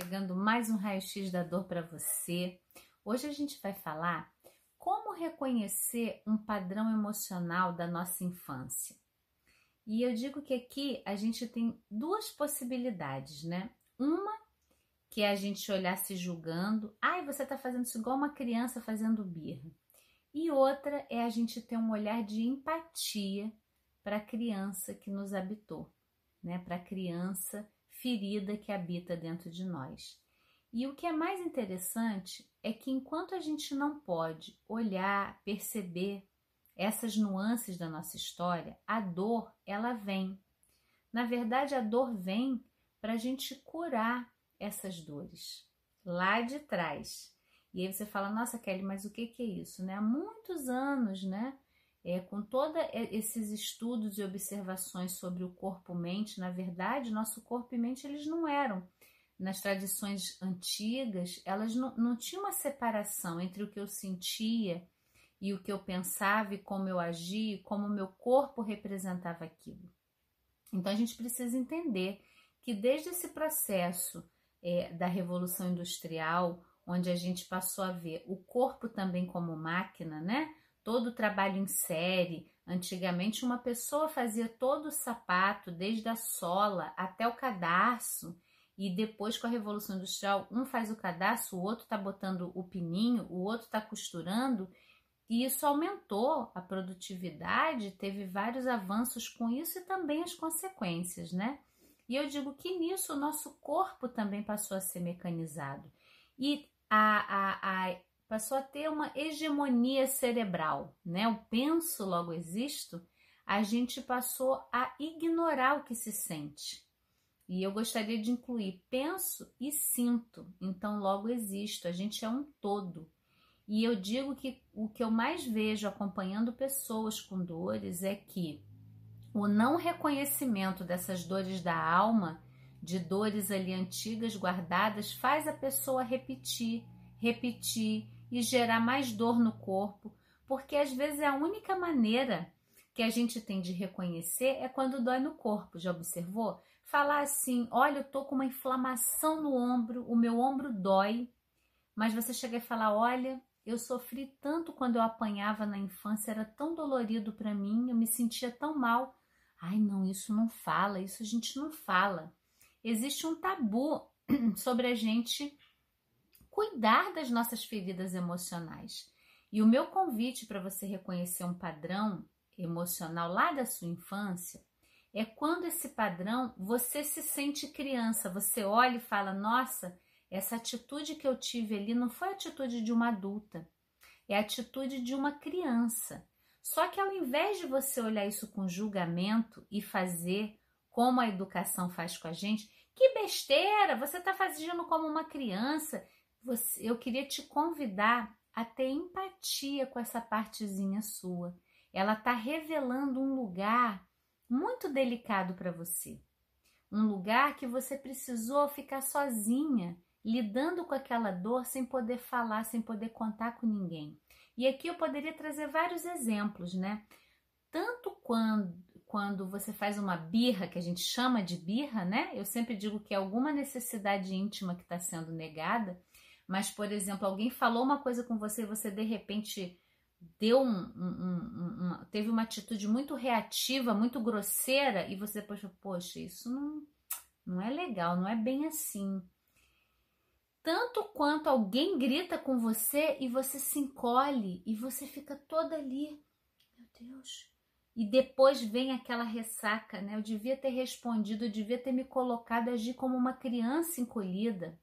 Chegando mais um raio-x da dor para você. Hoje a gente vai falar como reconhecer um padrão emocional da nossa infância. E eu digo que aqui a gente tem duas possibilidades, né? Uma que é a gente olhar se julgando, ai, você tá fazendo isso igual uma criança fazendo birra. E outra é a gente ter um olhar de empatia para a criança que nos habitou, né? Para a criança ferida que habita dentro de nós. E o que é mais interessante é que enquanto a gente não pode olhar, perceber essas nuances da nossa história, a dor ela vem. Na verdade, a dor vem para a gente curar essas dores lá de trás. E aí você fala, nossa, Kelly, mas o que, que é isso? Né? Há muitos anos, né? É, com todos esses estudos e observações sobre o corpo-mente, na verdade, nosso corpo e mente eles não eram, nas tradições antigas, elas não, não tinham uma separação entre o que eu sentia e o que eu pensava e como eu agia, como o meu corpo representava aquilo. Então a gente precisa entender que desde esse processo é, da Revolução Industrial, onde a gente passou a ver o corpo também como máquina, né? Todo o trabalho em série. Antigamente, uma pessoa fazia todo o sapato, desde a sola até o cadarço, e depois, com a Revolução Industrial, um faz o cadarço, o outro está botando o pininho, o outro está costurando, e isso aumentou a produtividade, teve vários avanços com isso e também as consequências, né? E eu digo que nisso o nosso corpo também passou a ser mecanizado. E a, a, a passou a ter uma hegemonia cerebral, né? O penso logo existo, a gente passou a ignorar o que se sente. E eu gostaria de incluir penso e sinto, então logo existo, a gente é um todo. E eu digo que o que eu mais vejo acompanhando pessoas com dores é que o não reconhecimento dessas dores da alma, de dores ali antigas guardadas, faz a pessoa repetir, repetir e gerar mais dor no corpo, porque às vezes a única maneira que a gente tem de reconhecer é quando dói no corpo. Já observou? Falar assim: olha, eu tô com uma inflamação no ombro, o meu ombro dói, mas você chega e falar: olha, eu sofri tanto quando eu apanhava na infância, era tão dolorido para mim, eu me sentia tão mal. Ai, não, isso não fala, isso a gente não fala. Existe um tabu sobre a gente cuidar das nossas feridas emocionais. E o meu convite para você reconhecer um padrão emocional lá da sua infância é quando esse padrão você se sente criança, você olha e fala: "Nossa, essa atitude que eu tive ali não foi a atitude de uma adulta, é a atitude de uma criança". Só que ao invés de você olhar isso com julgamento e fazer como a educação faz com a gente, que besteira, você está fazendo como uma criança, você, eu queria te convidar a ter empatia com essa partezinha sua. Ela está revelando um lugar muito delicado para você. Um lugar que você precisou ficar sozinha, lidando com aquela dor sem poder falar, sem poder contar com ninguém. E aqui eu poderia trazer vários exemplos, né? Tanto quando, quando você faz uma birra, que a gente chama de birra, né? Eu sempre digo que é alguma necessidade íntima que está sendo negada, mas, por exemplo, alguém falou uma coisa com você e você de repente deu um, um, um, teve uma atitude muito reativa, muito grosseira, e você, poxa, poxa, isso não, não é legal, não é bem assim. Tanto quanto alguém grita com você e você se encolhe e você fica toda ali. Meu Deus. E depois vem aquela ressaca, né? Eu devia ter respondido, eu devia ter me colocado, agir como uma criança encolhida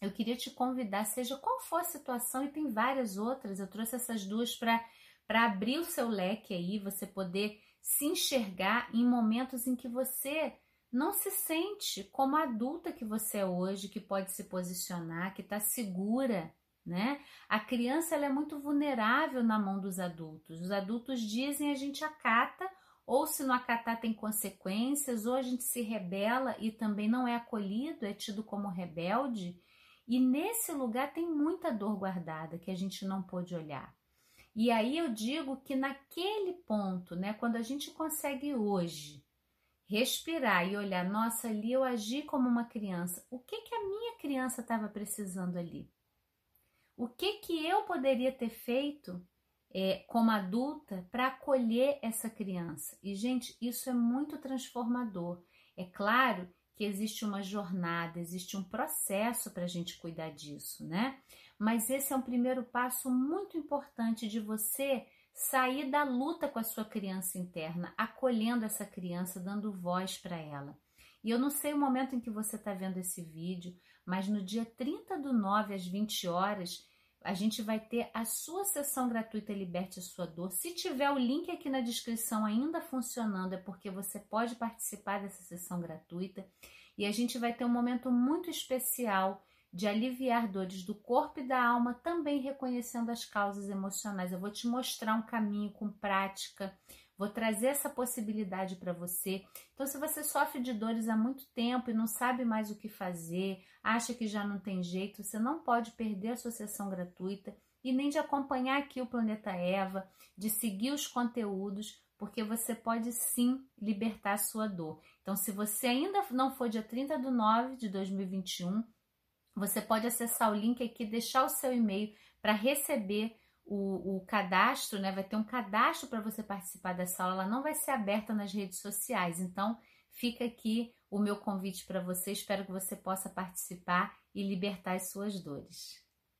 eu queria te convidar, seja qual for a situação, e tem várias outras, eu trouxe essas duas para abrir o seu leque aí, você poder se enxergar em momentos em que você não se sente como a adulta que você é hoje, que pode se posicionar, que está segura, né? A criança ela é muito vulnerável na mão dos adultos. Os adultos dizem a gente acata, ou se não acatar tem consequências, ou a gente se rebela e também não é acolhido, é tido como rebelde. E nesse lugar tem muita dor guardada que a gente não pôde olhar. E aí eu digo que naquele ponto, né, quando a gente consegue hoje respirar e olhar, nossa, ali eu agi como uma criança. O que que a minha criança estava precisando ali? O que que eu poderia ter feito é, como adulta para acolher essa criança? E gente, isso é muito transformador. É claro que existe uma jornada, existe um processo para a gente cuidar disso, né? Mas esse é um primeiro passo muito importante de você sair da luta com a sua criança interna, acolhendo essa criança, dando voz para ela. E eu não sei o momento em que você está vendo esse vídeo, mas no dia 30 do 9 às 20 horas, a gente vai ter a sua sessão gratuita Liberte a Sua Dor. Se tiver o link aqui na descrição ainda funcionando, é porque você pode participar dessa sessão gratuita e a gente vai ter um momento muito especial de aliviar dores do corpo e da alma, também reconhecendo as causas emocionais. Eu vou te mostrar um caminho com prática, vou trazer essa possibilidade para você. Então, se você sofre de dores há muito tempo e não sabe mais o que fazer, acha que já não tem jeito, você não pode perder a sua sessão gratuita e nem de acompanhar aqui o Planeta Eva, de seguir os conteúdos, porque você pode sim libertar a sua dor. Então, se você ainda não for dia 30 de 9 de 2021, você pode acessar o link aqui, deixar o seu e-mail para receber o, o, cadastro, né? Vai ter um cadastro para você participar dessa aula, ela não vai ser aberta nas redes sociais. Então, fica aqui o meu convite para você. Espero que você possa participar e libertar as suas dores.